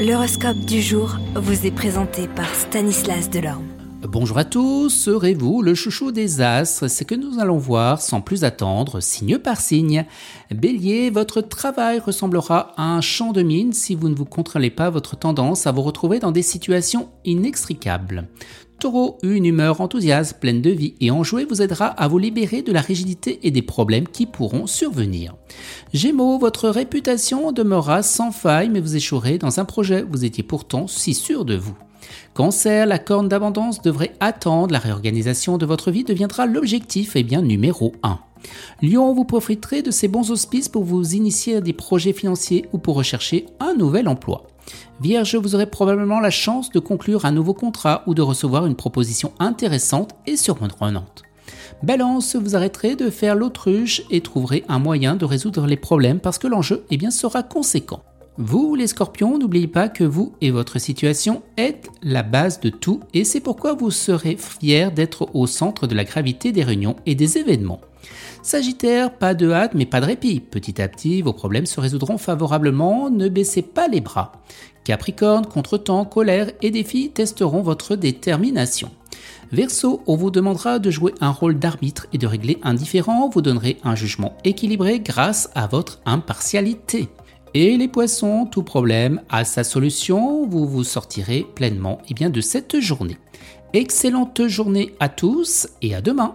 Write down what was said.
L'horoscope du jour vous est présenté par Stanislas Delorme. Bonjour à tous, serez-vous le chouchou des astres? C'est que nous allons voir sans plus attendre, signe par signe. Bélier, votre travail ressemblera à un champ de mine si vous ne vous contrôlez pas votre tendance à vous retrouver dans des situations inextricables. Taureau, une humeur enthousiaste, pleine de vie et enjouée vous aidera à vous libérer de la rigidité et des problèmes qui pourront survenir. Gémeaux, votre réputation demeurera sans faille mais vous échouerez dans un projet, vous étiez pourtant si sûr de vous. Cancer, la corne d'abondance devrait attendre, la réorganisation de votre vie deviendra l'objectif et bien numéro 1. Lion, vous profiterez de ces bons auspices pour vous initier à des projets financiers ou pour rechercher un nouvel emploi. Vierge, vous aurez probablement la chance de conclure un nouveau contrat ou de recevoir une proposition intéressante et surprenante. Balance, vous arrêterez de faire l'autruche et trouverez un moyen de résoudre les problèmes parce que l'enjeu eh sera conséquent. Vous, les scorpions, n'oubliez pas que vous et votre situation êtes la base de tout et c'est pourquoi vous serez fiers d'être au centre de la gravité des réunions et des événements. Sagittaire, pas de hâte mais pas de répit. Petit à petit, vos problèmes se résoudront favorablement, ne baissez pas les bras. Capricorne, contretemps, colère et défis testeront votre détermination. Verseau, on vous demandera de jouer un rôle d'arbitre et de régler un différend, vous donnerez un jugement équilibré grâce à votre impartialité. Et les poissons, tout problème a sa solution, vous vous sortirez pleinement eh bien, de cette journée. Excellente journée à tous et à demain.